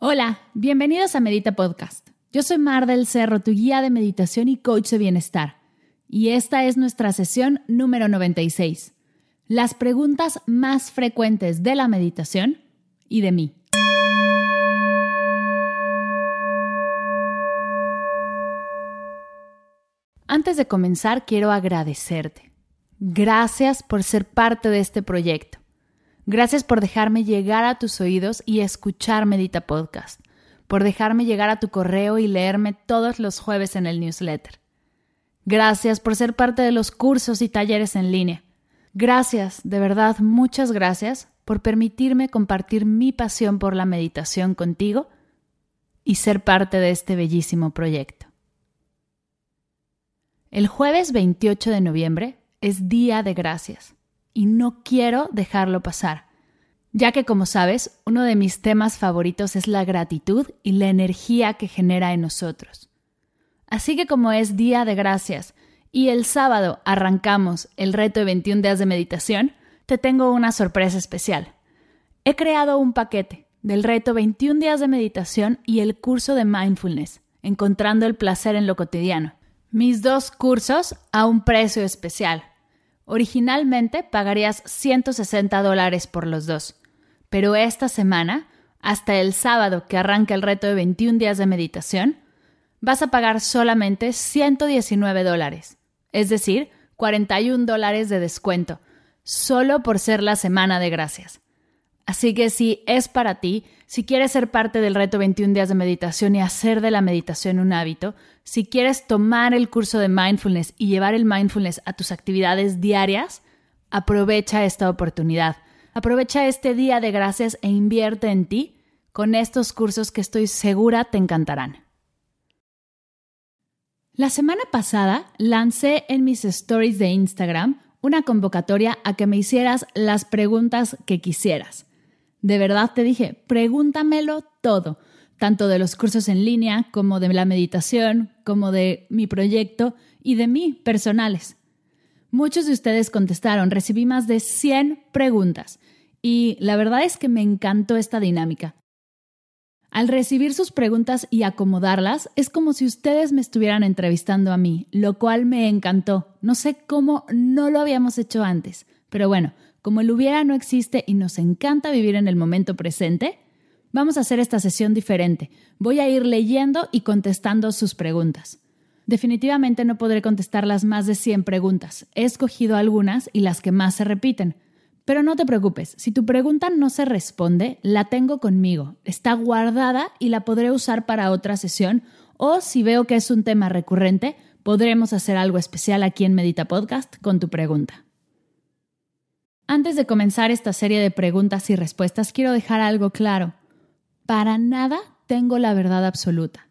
Hola, bienvenidos a Medita Podcast. Yo soy Mar del Cerro, tu guía de meditación y coach de bienestar. Y esta es nuestra sesión número 96. Las preguntas más frecuentes de la meditación y de mí. Antes de comenzar, quiero agradecerte. Gracias por ser parte de este proyecto. Gracias por dejarme llegar a tus oídos y escuchar Medita Podcast, por dejarme llegar a tu correo y leerme todos los jueves en el newsletter. Gracias por ser parte de los cursos y talleres en línea. Gracias, de verdad, muchas gracias por permitirme compartir mi pasión por la meditación contigo y ser parte de este bellísimo proyecto. El jueves 28 de noviembre es Día de Gracias y no quiero dejarlo pasar, ya que como sabes, uno de mis temas favoritos es la gratitud y la energía que genera en nosotros. Así que como es Día de Gracias y el sábado arrancamos el reto de 21 días de meditación, te tengo una sorpresa especial. He creado un paquete del reto 21 días de meditación y el curso de mindfulness, encontrando el placer en lo cotidiano. Mis dos cursos a un precio especial, Originalmente pagarías 160 dólares por los dos, pero esta semana, hasta el sábado que arranca el reto de 21 días de meditación, vas a pagar solamente 119 dólares, es decir, 41 dólares de descuento, solo por ser la semana de gracias. Así que si es para ti, si quieres ser parte del reto 21 días de meditación y hacer de la meditación un hábito, si quieres tomar el curso de mindfulness y llevar el mindfulness a tus actividades diarias, aprovecha esta oportunidad. Aprovecha este día de gracias e invierte en ti con estos cursos que estoy segura te encantarán. La semana pasada lancé en mis stories de Instagram una convocatoria a que me hicieras las preguntas que quisieras. De verdad te dije, pregúntamelo todo, tanto de los cursos en línea como de la meditación, como de mi proyecto y de mí personales. Muchos de ustedes contestaron, recibí más de 100 preguntas y la verdad es que me encantó esta dinámica. Al recibir sus preguntas y acomodarlas, es como si ustedes me estuvieran entrevistando a mí, lo cual me encantó. No sé cómo no lo habíamos hecho antes, pero bueno, como el hubiera no existe y nos encanta vivir en el momento presente, vamos a hacer esta sesión diferente. Voy a ir leyendo y contestando sus preguntas. Definitivamente no podré contestar las más de 100 preguntas. He escogido algunas y las que más se repiten. Pero no te preocupes, si tu pregunta no se responde, la tengo conmigo. Está guardada y la podré usar para otra sesión o si veo que es un tema recurrente, podremos hacer algo especial aquí en Medita Podcast con tu pregunta. Antes de comenzar esta serie de preguntas y respuestas, quiero dejar algo claro. Para nada tengo la verdad absoluta.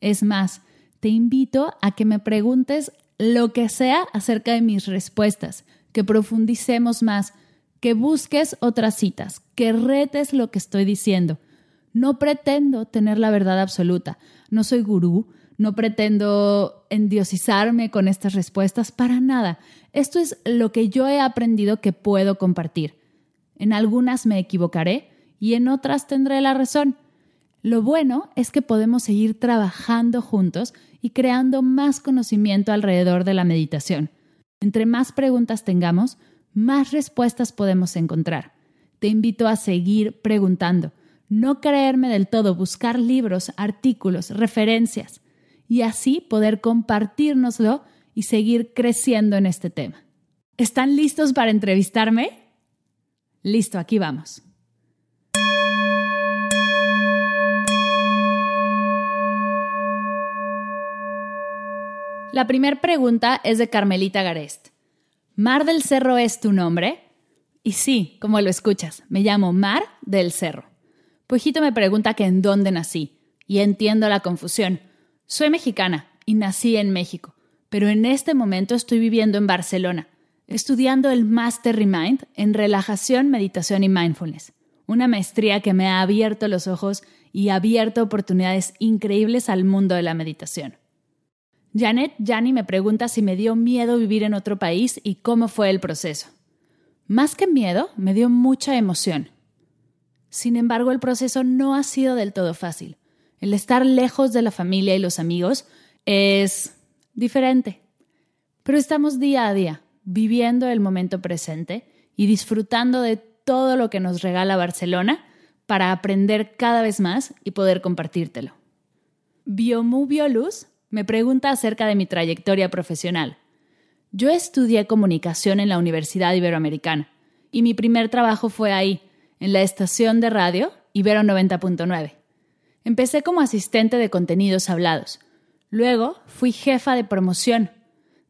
Es más, te invito a que me preguntes lo que sea acerca de mis respuestas, que profundicemos más, que busques otras citas, que retes lo que estoy diciendo. No pretendo tener la verdad absoluta. No soy gurú, no pretendo endiosizarme con estas respuestas para nada. Esto es lo que yo he aprendido que puedo compartir. En algunas me equivocaré y en otras tendré la razón. Lo bueno es que podemos seguir trabajando juntos y creando más conocimiento alrededor de la meditación. Entre más preguntas tengamos, más respuestas podemos encontrar. Te invito a seguir preguntando, no creerme del todo, buscar libros, artículos, referencias y así poder compartirnoslo y seguir creciendo en este tema. ¿Están listos para entrevistarme? Listo, aquí vamos. La primera pregunta es de Carmelita Garest. ¿Mar del Cerro es tu nombre? Y sí, como lo escuchas, me llamo Mar del Cerro. Pujito me pregunta que en dónde nací. Y entiendo la confusión. Soy mexicana y nací en México, pero en este momento estoy viviendo en Barcelona, estudiando el Master Remind en relajación, meditación y mindfulness, una maestría que me ha abierto los ojos y abierto oportunidades increíbles al mundo de la meditación. Janet Jani me pregunta si me dio miedo vivir en otro país y cómo fue el proceso. Más que miedo, me dio mucha emoción. Sin embargo, el proceso no ha sido del todo fácil. El estar lejos de la familia y los amigos es diferente. Pero estamos día a día, viviendo el momento presente y disfrutando de todo lo que nos regala Barcelona para aprender cada vez más y poder compartírtelo. Biomu Bioluz me pregunta acerca de mi trayectoria profesional. Yo estudié comunicación en la Universidad Iberoamericana y mi primer trabajo fue ahí, en la estación de radio Ibero 90.9. Empecé como asistente de contenidos hablados. Luego fui jefa de promoción.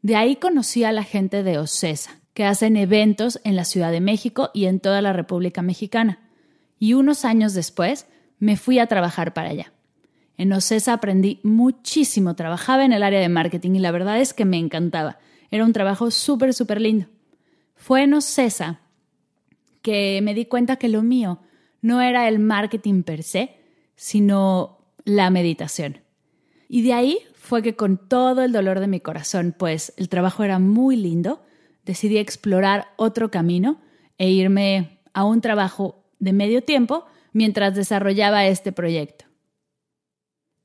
De ahí conocí a la gente de OCESA, que hacen eventos en la Ciudad de México y en toda la República Mexicana. Y unos años después me fui a trabajar para allá. En OCESA aprendí muchísimo, trabajaba en el área de marketing y la verdad es que me encantaba. Era un trabajo súper, súper lindo. Fue en OCESA que me di cuenta que lo mío no era el marketing per se, sino la meditación. Y de ahí fue que con todo el dolor de mi corazón, pues el trabajo era muy lindo, decidí explorar otro camino e irme a un trabajo de medio tiempo mientras desarrollaba este proyecto.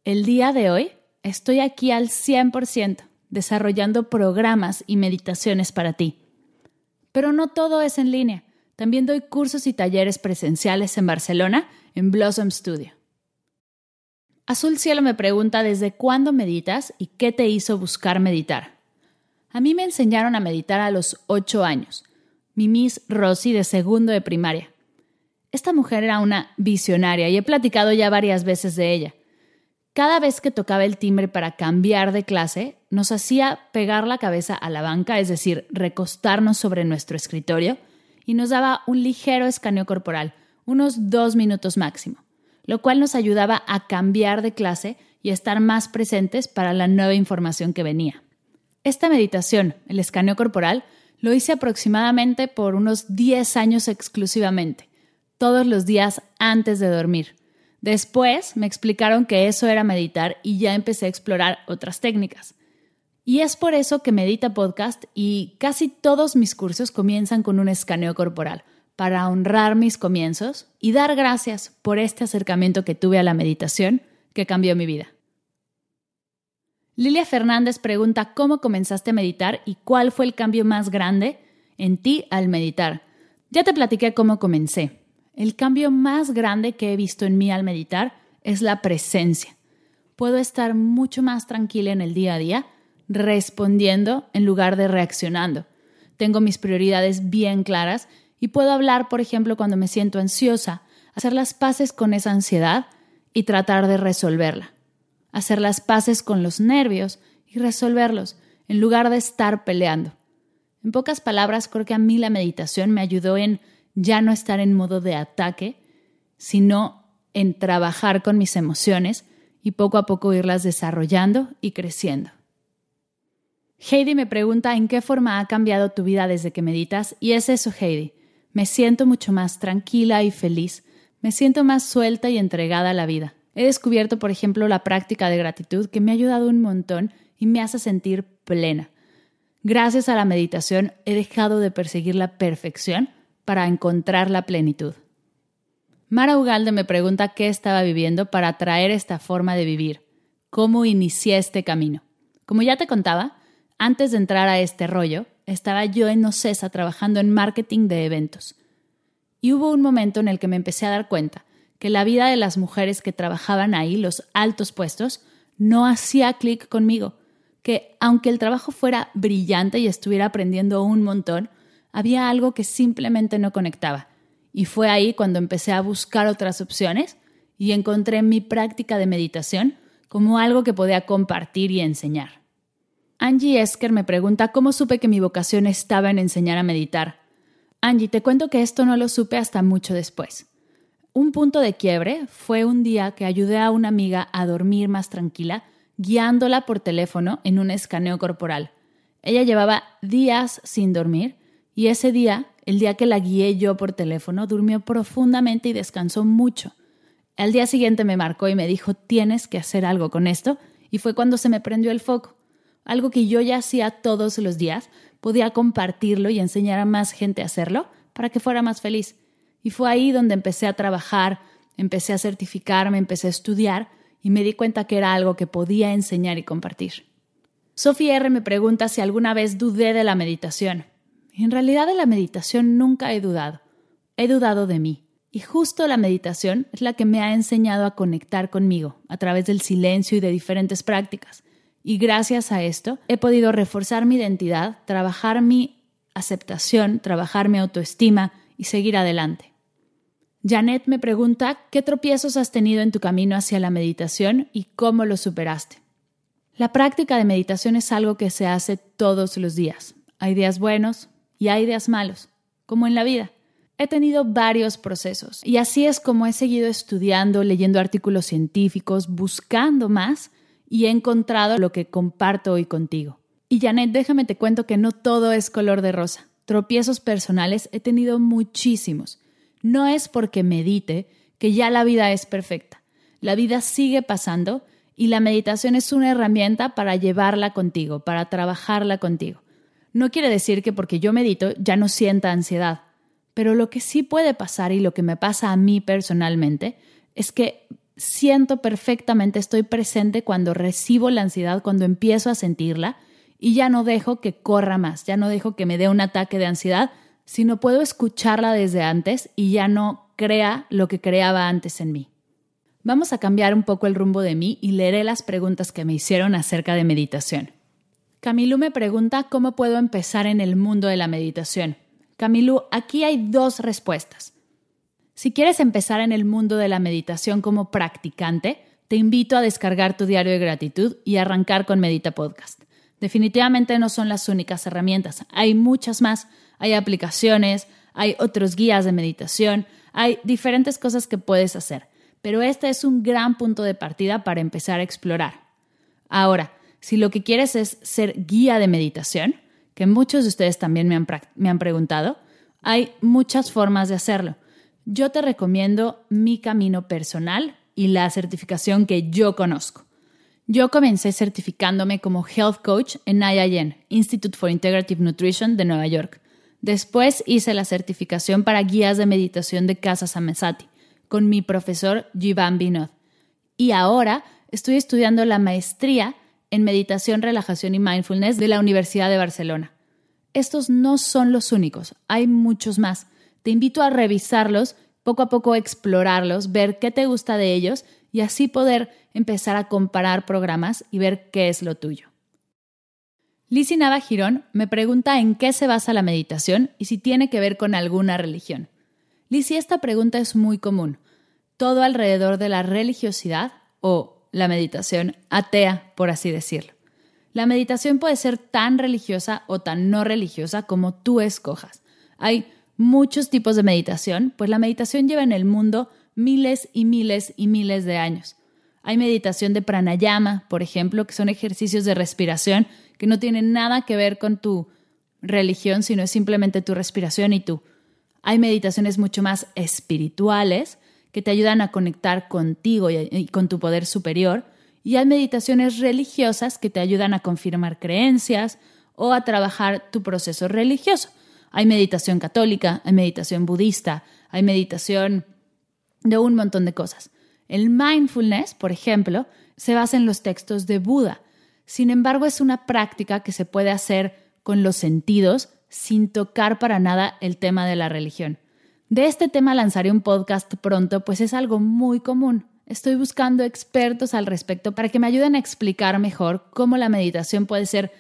El día de hoy estoy aquí al 100% desarrollando programas y meditaciones para ti. Pero no todo es en línea. También doy cursos y talleres presenciales en Barcelona, en Blossom Studio. Azul Cielo me pregunta desde cuándo meditas y qué te hizo buscar meditar. A mí me enseñaron a meditar a los 8 años. Mi Miss Rosy de segundo de primaria. Esta mujer era una visionaria y he platicado ya varias veces de ella. Cada vez que tocaba el timbre para cambiar de clase, nos hacía pegar la cabeza a la banca, es decir, recostarnos sobre nuestro escritorio, y nos daba un ligero escaneo corporal, unos dos minutos máximo, lo cual nos ayudaba a cambiar de clase y estar más presentes para la nueva información que venía. Esta meditación, el escaneo corporal, lo hice aproximadamente por unos 10 años exclusivamente, todos los días antes de dormir Después me explicaron que eso era meditar y ya empecé a explorar otras técnicas. Y es por eso que Medita Podcast y casi todos mis cursos comienzan con un escaneo corporal, para honrar mis comienzos y dar gracias por este acercamiento que tuve a la meditación que cambió mi vida. Lilia Fernández pregunta cómo comenzaste a meditar y cuál fue el cambio más grande en ti al meditar. Ya te platiqué cómo comencé, el cambio más grande que he visto en mí al meditar es la presencia. Puedo estar mucho más tranquila en el día a día, respondiendo en lugar de reaccionando. Tengo mis prioridades bien claras y puedo hablar, por ejemplo, cuando me siento ansiosa, hacer las paces con esa ansiedad y tratar de resolverla. Hacer las paces con los nervios y resolverlos, en lugar de estar peleando. En pocas palabras, creo que a mí la meditación me ayudó en ya no estar en modo de ataque, sino en trabajar con mis emociones y poco a poco irlas desarrollando y creciendo. Heidi me pregunta en qué forma ha cambiado tu vida desde que meditas y es eso, Heidi. Me siento mucho más tranquila y feliz, me siento más suelta y entregada a la vida. He descubierto, por ejemplo, la práctica de gratitud que me ha ayudado un montón y me hace sentir plena. Gracias a la meditación he dejado de perseguir la perfección para encontrar la plenitud. Mara Ugalde me pregunta qué estaba viviendo para atraer esta forma de vivir, cómo inicié este camino. Como ya te contaba, antes de entrar a este rollo, estaba yo en Ocesa trabajando en marketing de eventos. Y hubo un momento en el que me empecé a dar cuenta que la vida de las mujeres que trabajaban ahí, los altos puestos, no hacía clic conmigo, que aunque el trabajo fuera brillante y estuviera aprendiendo un montón, había algo que simplemente no conectaba. Y fue ahí cuando empecé a buscar otras opciones y encontré mi práctica de meditación como algo que podía compartir y enseñar. Angie Esker me pregunta cómo supe que mi vocación estaba en enseñar a meditar. Angie, te cuento que esto no lo supe hasta mucho después. Un punto de quiebre fue un día que ayudé a una amiga a dormir más tranquila, guiándola por teléfono en un escaneo corporal. Ella llevaba días sin dormir y ese día, el día que la guié yo por teléfono, durmió profundamente y descansó mucho. Al día siguiente me marcó y me dijo, tienes que hacer algo con esto, y fue cuando se me prendió el foco. Algo que yo ya hacía todos los días, podía compartirlo y enseñar a más gente a hacerlo para que fuera más feliz. Y fue ahí donde empecé a trabajar, empecé a certificarme, empecé a estudiar y me di cuenta que era algo que podía enseñar y compartir. Sofía R me pregunta si alguna vez dudé de la meditación. En realidad de la meditación nunca he dudado. He dudado de mí. Y justo la meditación es la que me ha enseñado a conectar conmigo a través del silencio y de diferentes prácticas. Y gracias a esto he podido reforzar mi identidad, trabajar mi aceptación, trabajar mi autoestima y seguir adelante. Janet me pregunta qué tropiezos has tenido en tu camino hacia la meditación y cómo los superaste. La práctica de meditación es algo que se hace todos los días. Hay días buenos y hay días malos, como en la vida. He tenido varios procesos y así es como he seguido estudiando, leyendo artículos científicos, buscando más y he encontrado lo que comparto hoy contigo. Y Janet, déjame te cuento que no todo es color de rosa. Tropiezos personales he tenido muchísimos. No es porque medite que ya la vida es perfecta. La vida sigue pasando y la meditación es una herramienta para llevarla contigo, para trabajarla contigo. No quiere decir que porque yo medito ya no sienta ansiedad, pero lo que sí puede pasar y lo que me pasa a mí personalmente es que siento perfectamente, estoy presente cuando recibo la ansiedad, cuando empiezo a sentirla y ya no dejo que corra más, ya no dejo que me dé un ataque de ansiedad, sino puedo escucharla desde antes y ya no crea lo que creaba antes en mí. Vamos a cambiar un poco el rumbo de mí y leeré las preguntas que me hicieron acerca de meditación. Camilo me pregunta cómo puedo empezar en el mundo de la meditación. Camilo, aquí hay dos respuestas. Si quieres empezar en el mundo de la meditación como practicante, te invito a descargar tu diario de gratitud y arrancar con Medita Podcast. Definitivamente no son las únicas herramientas, hay muchas más, hay aplicaciones, hay otros guías de meditación, hay diferentes cosas que puedes hacer, pero este es un gran punto de partida para empezar a explorar. Ahora, si lo que quieres es ser guía de meditación, que muchos de ustedes también me han, me han preguntado, hay muchas formas de hacerlo. Yo te recomiendo mi camino personal y la certificación que yo conozco. Yo comencé certificándome como Health Coach en IIN, Institute for Integrative Nutrition de Nueva York. Después hice la certificación para guías de meditación de Casa Samesati con mi profesor Jivan Binod. Y ahora estoy estudiando la maestría en meditación, relajación y mindfulness de la Universidad de Barcelona. Estos no son los únicos, hay muchos más. Te invito a revisarlos, poco a poco explorarlos, ver qué te gusta de ellos y así poder empezar a comparar programas y ver qué es lo tuyo. Lizzie Nava Girón me pregunta en qué se basa la meditación y si tiene que ver con alguna religión. Lizzie, esta pregunta es muy común. Todo alrededor de la religiosidad o la meditación atea, por así decirlo. La meditación puede ser tan religiosa o tan no religiosa como tú escojas. Hay muchos tipos de meditación, pues la meditación lleva en el mundo miles y miles y miles de años. Hay meditación de pranayama, por ejemplo, que son ejercicios de respiración que no tienen nada que ver con tu religión, sino es simplemente tu respiración y tú. Hay meditaciones mucho más espirituales, que te ayudan a conectar contigo y, con tu poder superior. Y hay meditaciones religiosas que te ayudan a confirmar creencias o a trabajar tu proceso religioso. Hay meditación católica, hay meditación budista, hay meditación de un montón de cosas. El mindfulness, por ejemplo, se basa en los textos de Buda. Sin embargo, es una práctica que se puede hacer con los sentidos sin tocar para nada el tema de la religión. De este tema lanzaré un podcast pronto, pues es algo muy común. Estoy buscando expertos al respecto para que me ayuden a explicar mejor cómo la meditación puede ser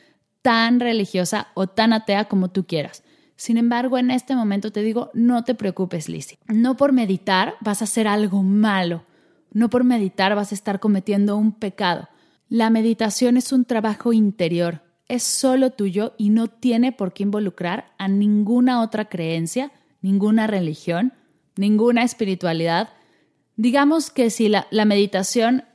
tan religiosa o tan atea como tú quieras. Sin embargo, en este momento te digo, no te preocupes, Lizzie. No por meditar vas a hacer algo malo. No por meditar vas a estar cometiendo un pecado. La meditación es un trabajo interior, es solo tuyo y no tiene por qué involucrar a ninguna otra creencia ninguna religión, ninguna espiritualidad, Digamos que si la, la meditación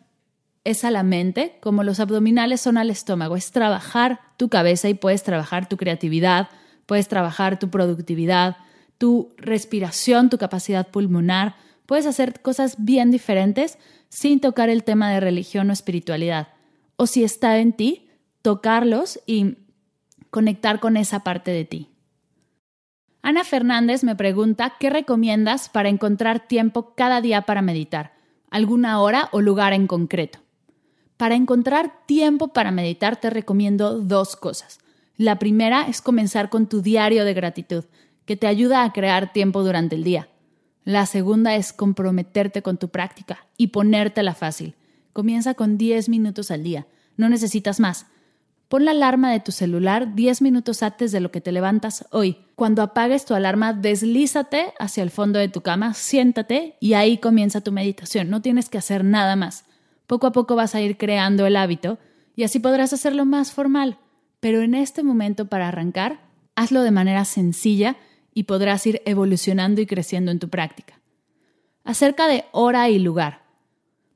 es a la mente, como los abdominales son al estómago, es trabajar tu cabeza y puedes trabajar tu creatividad, puedes trabajar tu productividad, tu respiración, tu capacidad pulmonar, puedes hacer cosas bien diferentes sin tocar el tema de religión o espiritualidad. O si está en ti, tocarlos y conectar con esa parte de ti. Ana Fernández me pregunta qué recomiendas para encontrar tiempo cada día para meditar, alguna hora o lugar en concreto. Para encontrar tiempo para meditar te recomiendo dos cosas. La primera es comenzar con tu diario de gratitud, que te ayuda a crear tiempo durante el día. La segunda es comprometerte con tu práctica y ponértela fácil. Comienza con 10 minutos al día. No necesitas más. Pon la alarma de tu celular 10 minutos antes de lo que te levantas hoy. Cuando apagues tu alarma, deslízate hacia el fondo de tu cama, siéntate y ahí comienza tu meditación. No tienes que hacer nada más. Poco a poco vas a ir creando el hábito y así podrás hacerlo más formal. Pero en este momento para arrancar, hazlo de manera sencilla y podrás ir evolucionando y creciendo en tu práctica. Acerca de hora y lugar.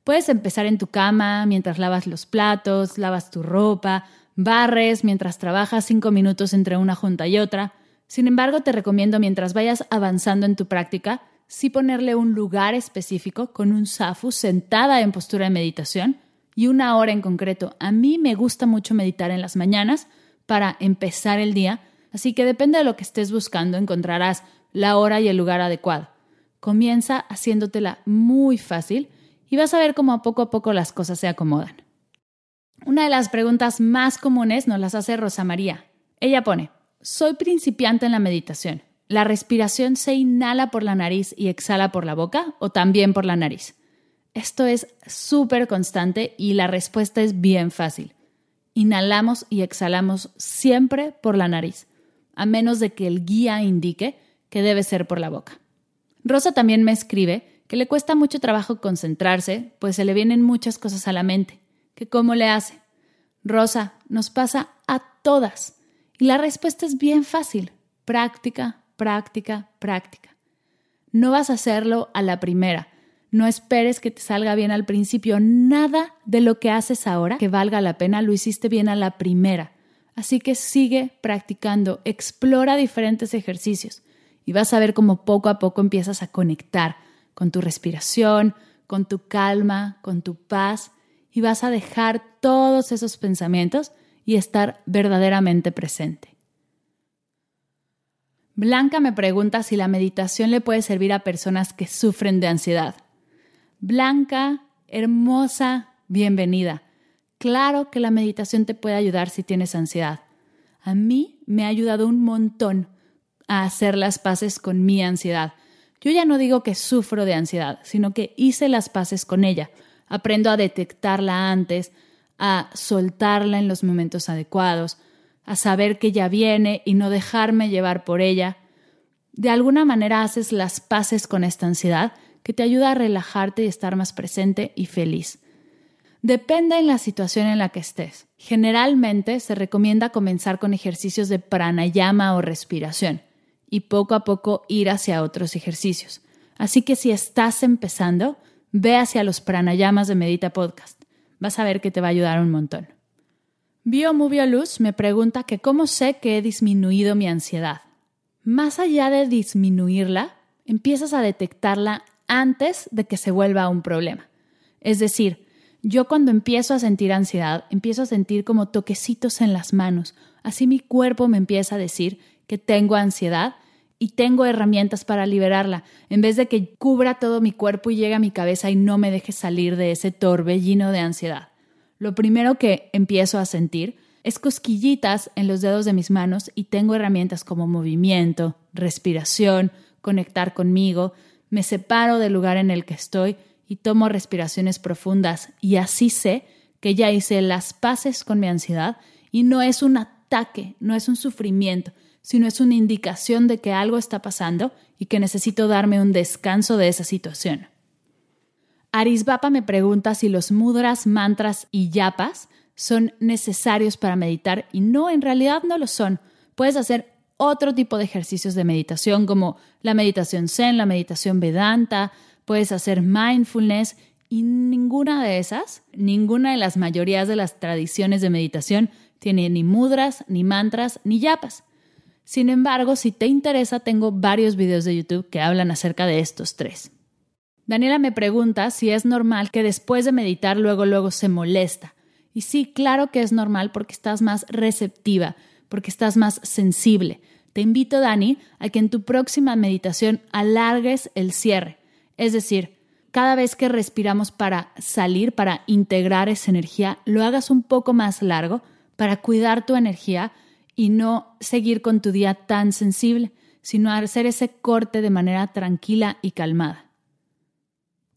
Puedes empezar en tu cama mientras lavas los platos, lavas tu ropa, barres mientras trabajas cinco minutos entre una junta y otra. Sin embargo, te recomiendo mientras vayas avanzando en tu práctica, sí ponerle un lugar específico con un safu sentada en postura de meditación y una hora en concreto. A mí me gusta mucho meditar en las mañanas para empezar el día, así que depende de lo que estés buscando, encontrarás la hora y el lugar adecuado. Comienza haciéndotela muy fácil y vas a ver cómo a poco a poco las cosas se acomodan. Una de las preguntas más comunes nos las hace Rosa María. Ella pone, soy principiante en la meditación. ¿La respiración se inhala por la nariz y exhala por la boca o también por la nariz? Esto es súper constante y la respuesta es bien fácil. Inhalamos y exhalamos siempre por la nariz, a menos de que el guía indique que debe ser por la boca. Rosa también me escribe que le cuesta mucho trabajo concentrarse, pues se le vienen muchas cosas a la mente. ¿Que cómo le hace? Rosa, nos pasa a todas. Y la respuesta es bien fácil. Práctica, práctica, práctica. No vas a hacerlo a la primera. No esperes que te salga bien al principio. Nada de lo que haces ahora que valga la pena lo hiciste bien a la primera. Así que sigue practicando, explora diferentes ejercicios y vas a ver cómo poco a poco empiezas a conectar con tu respiración, con tu calma, con tu paz y vas a dejar todos esos pensamientos y estar verdaderamente presente. Blanca me pregunta si la meditación le puede servir a personas que sufren de ansiedad. Blanca, hermosa, bienvenida. Claro que la meditación te puede ayudar si tienes ansiedad. A mí me ha ayudado un montón a hacer las paces con mi ansiedad. Yo ya no digo que sufro de ansiedad, sino que hice las paces con ella. Aprendo a detectarla antes, a soltarla en los momentos adecuados, a saber que ya viene y no dejarme llevar por ella. De alguna manera haces las paces con esta ansiedad que te ayuda a relajarte y estar más presente y feliz. Depende en la situación en la que estés. Generalmente se recomienda comenzar con ejercicios de pranayama o respiración y poco a poco ir hacia otros ejercicios. Así que si estás empezando, ve hacia los pranayamas de Medita Podcast. Vas a ver que te va a ayudar un montón. Biomovio Luz me pregunta que cómo sé que he disminuido mi ansiedad. Más allá de disminuirla, empiezas a detectarla antes de que se vuelva un problema. Es decir, yo cuando empiezo a sentir ansiedad, empiezo a sentir como toquecitos en las manos. Así mi cuerpo me empieza a decir que tengo ansiedad y tengo herramientas para liberarla, en vez de que cubra todo mi cuerpo y llegue a mi cabeza y no me deje salir de ese torbellino de ansiedad. Lo primero que empiezo a sentir es cosquillitas en los dedos de mis manos y tengo herramientas como movimiento, respiración, conectar conmigo, me separo del lugar en el que estoy y tomo respiraciones profundas y así sé que ya hice las paces con mi ansiedad y no es un ataque, no es un sufrimiento, sino es una indicación de que algo está pasando y que necesito darme un descanso de esa situación. Arisbapa me pregunta si los mudras, mantras y yapas son necesarios para meditar y no, en realidad no lo son. Puedes hacer otro tipo de ejercicios de meditación como la meditación zen, la meditación vedanta, puedes hacer mindfulness y ninguna de esas, ninguna de las mayorías de las tradiciones de meditación tiene ni mudras, ni mantras, ni yapas. Sin embargo, si te interesa, tengo varios videos de YouTube que hablan acerca de estos tres. Daniela me pregunta si es normal que después de meditar luego luego se molesta. Y sí, claro que es normal porque estás más receptiva, porque estás más sensible. Te invito, Dani, a que en tu próxima meditación alargues el cierre. Es decir, cada vez que respiramos para salir, para integrar esa energía, lo hagas un poco más largo para cuidar tu energía y no seguir con tu día tan sensible, sino hacer ese corte de manera tranquila y calmada.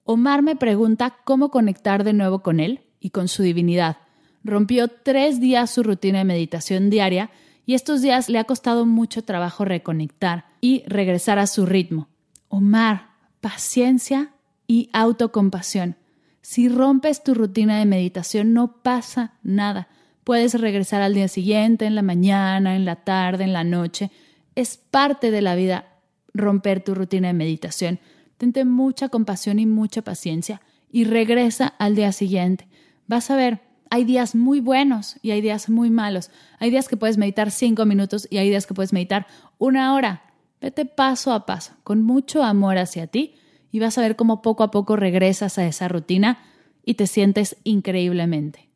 Omar me pregunta cómo conectar de nuevo con él y con su divinidad. Rompió tres días su rutina de meditación diaria y estos días le ha costado mucho trabajo reconectar y regresar a su ritmo. Omar, paciencia y autocompasión. Si rompes tu rutina de meditación no pasa nada. Puedes regresar al día siguiente, en la mañana, en la tarde, en la noche. Es parte de la vida romper tu rutina de meditación. Tente mucha compasión y mucha paciencia y regresa al día siguiente. Vas a ver, hay días muy buenos y hay días muy malos. Hay días que puedes meditar cinco minutos y hay días que puedes meditar una hora. Vete paso a paso, con mucho amor hacia ti y vas a ver cómo poco a poco regresas a esa rutina y te sientes increíblemente.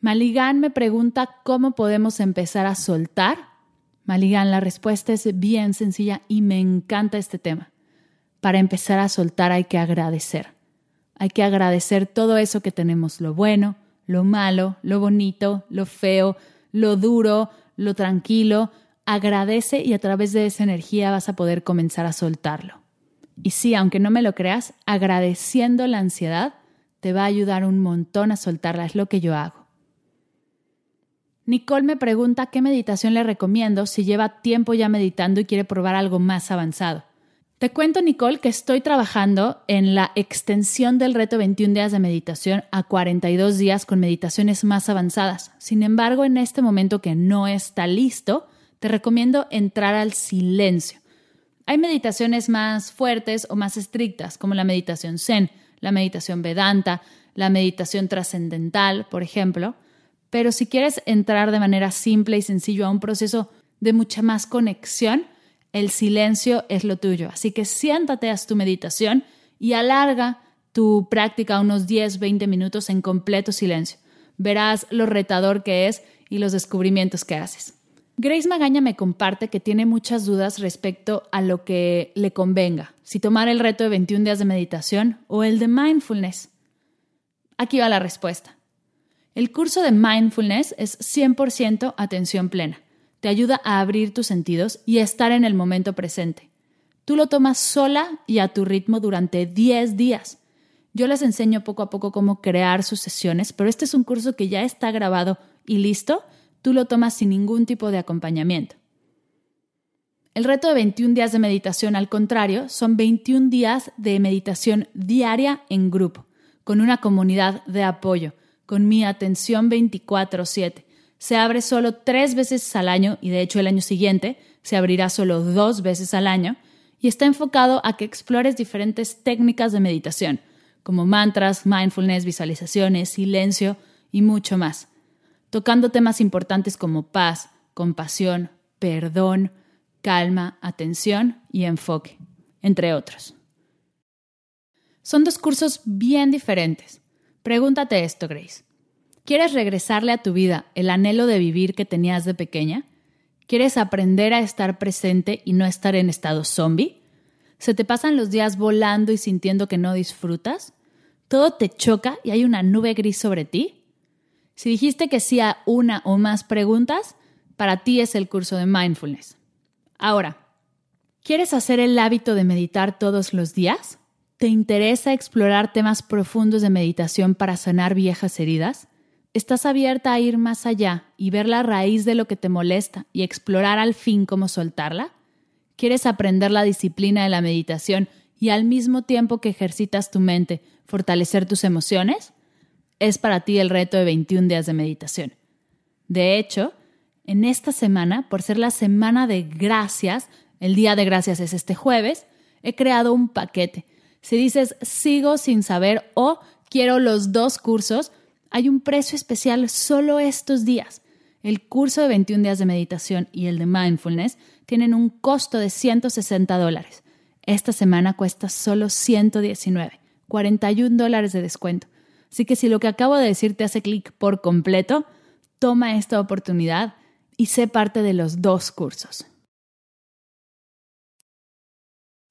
Maligán me pregunta cómo podemos empezar a soltar. Maligán, la respuesta es bien sencilla y me encanta este tema. Para empezar a soltar hay que agradecer. Hay que agradecer todo eso que tenemos, lo bueno, lo malo, lo bonito, lo feo, lo duro, lo tranquilo. Agradece y a través de esa energía vas a poder comenzar a soltarlo. Y sí, aunque no me lo creas, agradeciendo la ansiedad te va a ayudar un montón a soltarla, es lo que yo hago. Nicole me pregunta qué meditación le recomiendo si lleva tiempo ya meditando y quiere probar algo más avanzado. Te cuento, Nicole, que estoy trabajando en la extensión del reto 21 días de meditación a 42 días con meditaciones más avanzadas. Sin embargo, en este momento que no está listo, te recomiendo entrar al silencio. Hay meditaciones más fuertes o más estrictas, como la meditación zen, la meditación vedanta, la meditación trascendental, por ejemplo. Pero si quieres entrar de manera simple y sencillo a un proceso de mucha más conexión, el silencio es lo tuyo. Así que siéntate, a tu meditación y alarga tu práctica unos 10, 20 minutos en completo silencio. Verás lo retador que es y los descubrimientos que haces. Grace Magaña me comparte que tiene muchas dudas respecto a lo que le convenga, si tomar el reto de 21 días de meditación o el de mindfulness. Aquí va la respuesta. El curso de mindfulness es 100% atención plena. Te ayuda a abrir tus sentidos y a estar en el momento presente. Tú lo tomas sola y a tu ritmo durante 10 días. Yo les enseño poco a poco cómo crear sus sesiones, pero este es un curso que ya está grabado y listo. Tú lo tomas sin ningún tipo de acompañamiento. El reto de 21 días de meditación, al contrario, son 21 días de meditación diaria en grupo, con una comunidad de apoyo con mi atención 24/7. Se abre solo tres veces al año y de hecho el año siguiente se abrirá solo dos veces al año y está enfocado a que explores diferentes técnicas de meditación, como mantras, mindfulness, visualizaciones, silencio y mucho más, tocando temas importantes como paz, compasión, perdón, calma, atención y enfoque, entre otros. Son dos cursos bien diferentes Pregúntate esto, Grace. ¿Quieres regresarle a tu vida el anhelo de vivir que tenías de pequeña? ¿Quieres aprender a estar presente y no estar en estado zombie? ¿Se te pasan los días volando y sintiendo que no disfrutas? ¿Todo te choca y hay una nube gris sobre ti? Si dijiste que sí a una o más preguntas, para ti es el curso de mindfulness. Ahora, ¿quieres hacer el hábito de meditar todos los días? ¿Te interesa explorar temas profundos de meditación para sanar viejas heridas? ¿Estás abierta a ir más allá y ver la raíz de lo que te molesta y explorar al fin cómo soltarla? ¿Quieres aprender la disciplina de la meditación y al mismo tiempo que ejercitas tu mente, fortalecer tus emociones? Es para ti el reto de 21 días de meditación. De hecho, en esta semana, por ser la semana de gracias, el día de gracias es este jueves, he creado un paquete. Si dices sigo sin saber o quiero los dos cursos, hay un precio especial solo estos días. El curso de 21 días de meditación y el de mindfulness tienen un costo de 160 dólares. Esta semana cuesta solo 119, 41 dólares de descuento. Así que si lo que acabo de decir te hace clic por completo, toma esta oportunidad y sé parte de los dos cursos.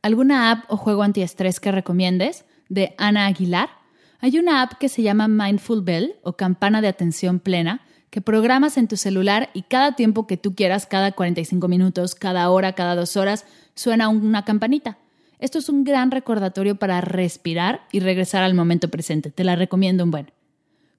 ¿Alguna app o juego antiestrés que recomiendes? De Ana Aguilar. Hay una app que se llama Mindful Bell o campana de atención plena que programas en tu celular y cada tiempo que tú quieras, cada 45 minutos, cada hora, cada dos horas, suena una campanita. Esto es un gran recordatorio para respirar y regresar al momento presente. Te la recomiendo un buen.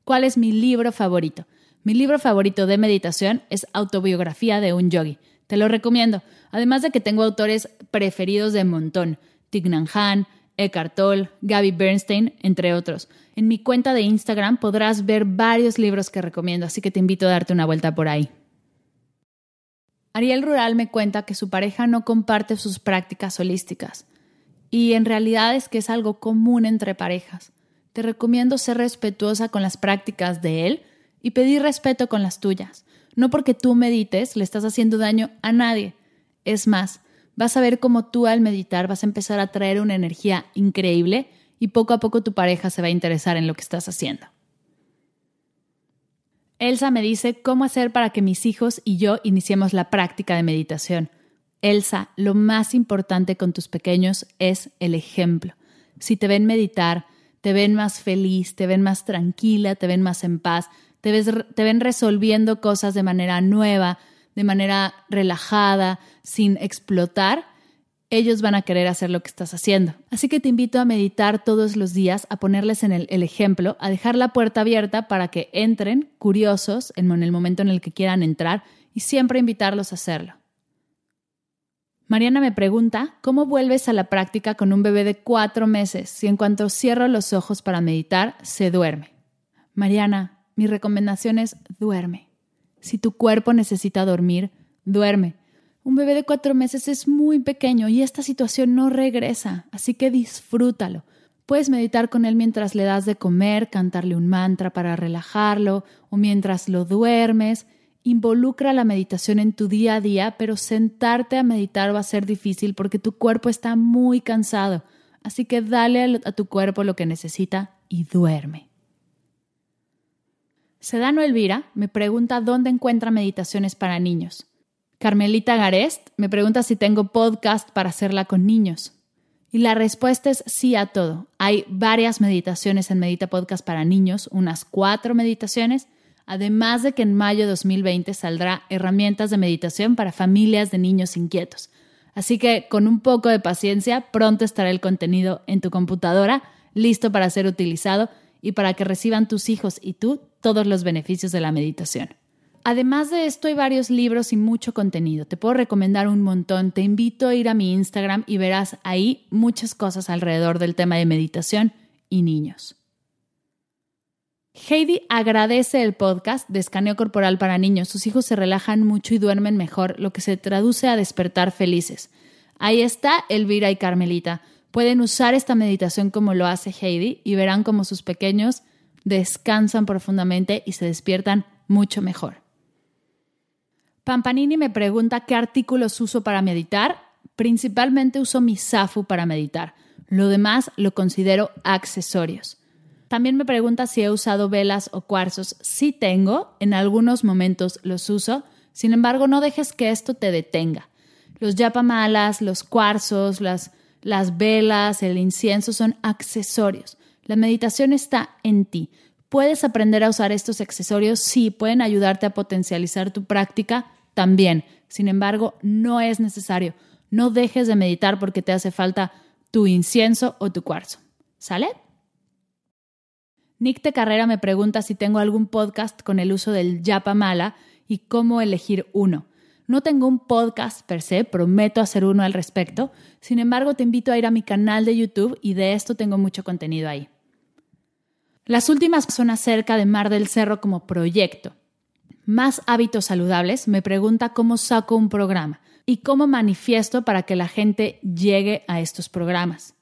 ¿Cuál es mi libro favorito? Mi libro favorito de meditación es Autobiografía de un yogi. Te lo recomiendo. Además de que tengo autores preferidos de montón. Thich Nhat Hanh, Eckhart Tolle, Gabby Bernstein, entre otros. En mi cuenta de Instagram podrás ver varios libros que recomiendo, así que te invito a darte una vuelta por ahí. Ariel Rural me cuenta que su pareja no comparte sus prácticas holísticas. Y en realidad es que es algo común entre parejas. Te recomiendo ser respetuosa con las prácticas de él y pedir respeto con las tuyas. No porque tú medites le estás haciendo daño a nadie. Es más, vas a ver cómo tú al meditar vas a empezar a traer una energía increíble y poco a poco tu pareja se va a interesar en lo que estás haciendo. Elsa me dice cómo hacer para que mis hijos y yo iniciemos la práctica de meditación. Elsa, lo más importante con tus pequeños es el ejemplo. Si te ven meditar, te ven más feliz, te ven más tranquila, te ven más en paz, te, ven resolviendo cosas de manera nueva, de manera relajada, sin explotar, ellos van a querer hacer lo que estás haciendo. Así que te invito a meditar todos los días, a ponerles en el, ejemplo, a dejar la puerta abierta para que entren curiosos en el momento en el que quieran entrar y siempre invitarlos a hacerlo. Mariana me pregunta, ¿cómo vuelves a la práctica con un bebé de cuatro meses si en cuanto cierro los ojos para meditar se duerme? Mariana, mi recomendación es duerme. Si tu cuerpo necesita dormir, duerme. Un bebé de cuatro meses es muy pequeño y esta situación no regresa, así que disfrútalo. Puedes meditar con él mientras le das de comer, cantarle un mantra para relajarlo o mientras lo duermes Involucra la meditación en tu día a día, pero sentarte a meditar va a ser difícil porque tu cuerpo está muy cansado. Así que dale a tu cuerpo lo que necesita y duerme. Sedano Elvira me pregunta dónde encuentra meditaciones para niños. Carmelita Garest me pregunta si tengo podcast para hacerla con niños. Y la respuesta es sí a todo. Hay varias meditaciones en Medita Podcast para niños, unas cuatro meditaciones, además de que en mayo de 2020 saldrá herramientas de meditación para familias de niños inquietos. Así que con un poco de paciencia, pronto estará el contenido en tu computadora, listo para ser utilizado y para que reciban tus hijos y tú todos los beneficios de la meditación. Además de esto, hay varios libros y mucho contenido. Te puedo recomendar un montón. Te invito a ir a mi Instagram y verás ahí muchas cosas alrededor del tema de meditación y niños. Heidi agradece el podcast de escaneo corporal para niños. Sus hijos se relajan mucho y duermen mejor, lo que se traduce a despertar felices. Ahí está Elvira y Carmelita. Pueden usar esta meditación como lo hace Heidi y verán cómo sus pequeños descansan profundamente y se despiertan mucho mejor. Pampanini me pregunta qué artículos uso para meditar. Principalmente uso mi Safu para meditar. Lo demás lo considero accesorios. También me pregunta si he usado velas o cuarzos. Sí tengo, en algunos momentos los uso, sin embargo no dejes que esto te detenga. Los yapamalas, los cuarzos, las, las velas, el incienso son accesorios. La meditación está en ti. ¿Puedes aprender a usar estos accesorios? Sí, pueden ayudarte a potencializar tu práctica también. Sin embargo, no es necesario. No dejes de meditar porque te hace falta tu incienso o tu cuarzo. ¿Sale? Nick de Carrera me pregunta si tengo algún podcast con el uso del Yapa Mala y cómo elegir uno. No tengo un podcast per se, prometo hacer uno al respecto. Sin embargo, te invito a ir a mi canal de YouTube y de esto tengo mucho contenido ahí. Las últimas son acerca de Mar del Cerro como proyecto. Más hábitos saludables me pregunta cómo saco un programa. y cómo manifiesto para que la gente llegue a estos programas.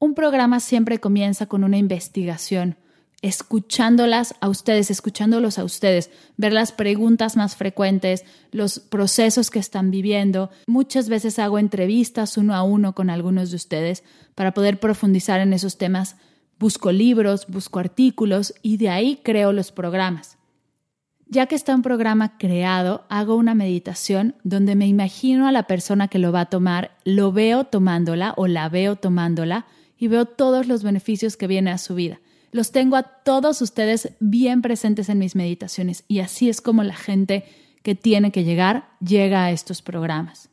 Un programa siempre comienza con una investigación, escuchándolas a ustedes, escuchándolos a ustedes, ver las preguntas más frecuentes, los procesos que están viviendo. Muchas veces hago entrevistas uno a uno con algunos de ustedes para poder profundizar en esos temas. Busco libros, busco artículos y de ahí creo los programas. Ya que está un programa creado, hago una meditación donde me imagino a la persona que lo va a tomar, lo veo tomándola o la veo tomándola y veo todos los beneficios que viene a su vida. Los tengo a todos ustedes bien presentes en mis meditaciones y así es como la gente que tiene que llegar llega a estos programas.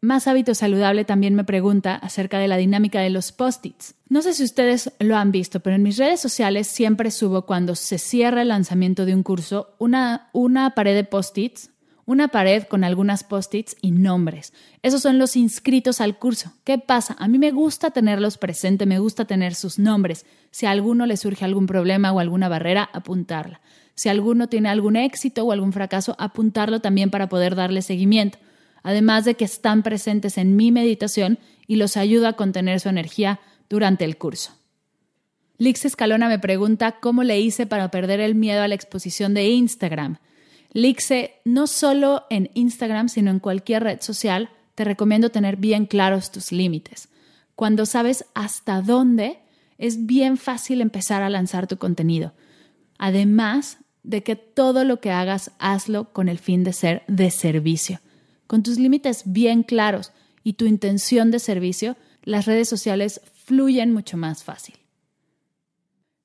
Más Hábito Saludable también me pregunta acerca de la dinámica de los post-its. No sé si ustedes lo han visto, pero en mis redes sociales siempre subo cuando se cierra el lanzamiento de un curso una, una pared de post-its una pared con algunas post-its y nombres. Esos son los inscritos al curso. ¿Qué pasa? A mí me gusta tenerlos presentes, me gusta tener sus nombres. Si a alguno le surge algún problema o alguna barrera, apuntarla. Si alguno tiene algún éxito o algún fracaso, apuntarlo también para poder darle seguimiento. Además de que están presentes en mi meditación y los ayuda a contener su energía durante el curso. Lix Escalona me pregunta cómo le hice para perder el miedo a la exposición de Instagram. Lixe, no solo en Instagram, sino en cualquier red social, te recomiendo tener bien claros tus límites. Cuando sabes hasta dónde, es bien fácil empezar a lanzar tu contenido. Además de que todo lo que hagas, hazlo con el fin de ser de servicio. Con tus límites bien claros y tu intención de servicio, las redes sociales fluyen mucho más fácil.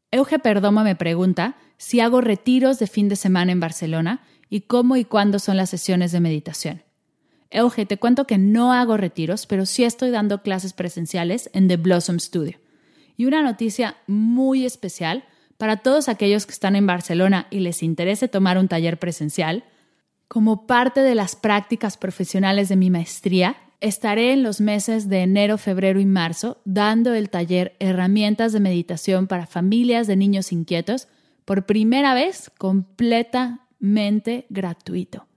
Euge Perdomo me pregunta si hago retiros de fin de semana en Barcelona y cómo y cuándo son las sesiones de meditación. Euge, te cuento que no hago retiros, pero sí estoy dando clases presenciales en The Blossom Studio. Y una noticia muy especial para todos aquellos que están en Barcelona y les interese tomar un taller presencial, como parte de las prácticas profesionales de mi maestría, estaré en los meses de enero, febrero y marzo dando el taller Herramientas de Meditación para Familias de Niños Inquietos por primera vez completa mente gratuito.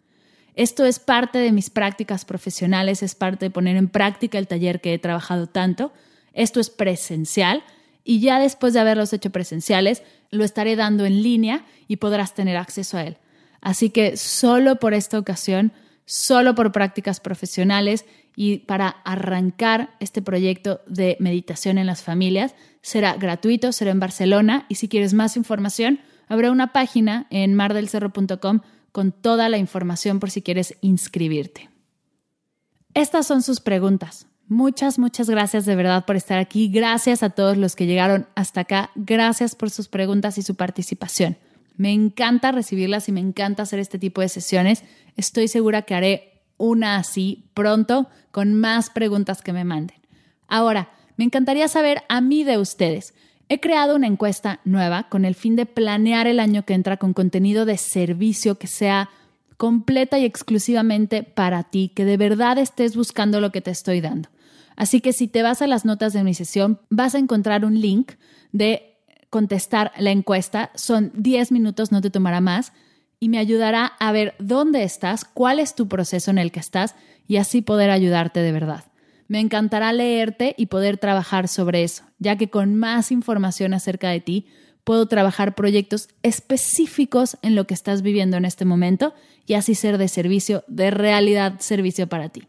Esto es parte de mis prácticas profesionales, es parte de poner en práctica el taller que he trabajado tanto. Esto es presencial y ya después de haberlos hecho presenciales, lo estaré dando en línea y podrás tener acceso a él. Así que solo por esta ocasión, solo por prácticas profesionales y para arrancar este proyecto de meditación en las familias, será gratuito, será en Barcelona y si quieres más información, Habrá una página en mardelcerro.com con toda la información por si quieres inscribirte. Estas son sus preguntas. Muchas, muchas gracias de verdad por estar aquí. Gracias a todos los que llegaron hasta acá. Gracias por sus preguntas y su participación. Me encanta recibirlas y me encanta hacer este tipo de sesiones. Estoy segura que haré una así pronto con más preguntas que me manden. Ahora, me encantaría saber a mí de ustedes. He creado una encuesta nueva con el fin de planear el año que entra con contenido de servicio que sea completa y exclusivamente para ti, que de verdad estés buscando lo que te estoy dando. Así que si te vas a las notas de mi sesión, vas a encontrar un link de contestar la encuesta. Son 10 minutos, no te tomará más, y me ayudará a ver dónde estás, cuál es tu proceso en el que estás y así poder ayudarte de verdad. Me encantará leerte y poder trabajar sobre eso, ya que con más información acerca de ti puedo trabajar proyectos específicos en lo que estás viviendo en este momento y así ser de servicio, de realidad servicio para ti.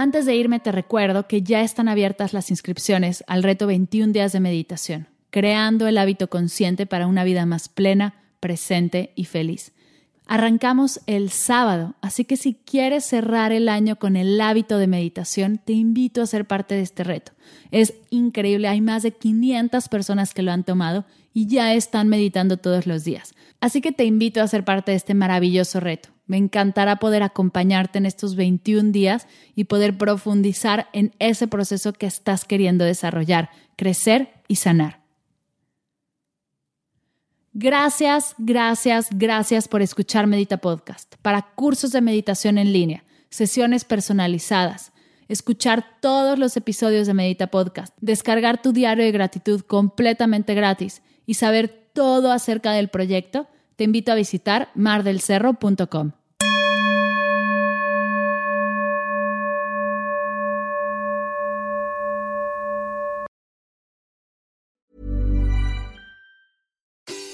Antes de irme te recuerdo que ya están abiertas las inscripciones al reto 21 días de meditación, creando el hábito consciente para una vida más plena, presente y feliz. Arrancamos el sábado, así que si quieres cerrar el año con el hábito de meditación, te invito a ser parte de este reto. Es increíble, hay más de 500 personas que lo han tomado y ya están meditando todos los días. Así que te invito a ser parte de este maravilloso reto. Me encantará poder acompañarte en estos 21 días y poder profundizar en ese proceso que estás queriendo desarrollar, crecer y sanar. Gracias, gracias, gracias por escuchar Medita Podcast. Para cursos de meditación en línea, sesiones personalizadas, escuchar todos los episodios de Medita Podcast, descargar tu diario de gratitud completamente gratis y saber todo acerca del proyecto, te invito a visitar mardelcerro.com.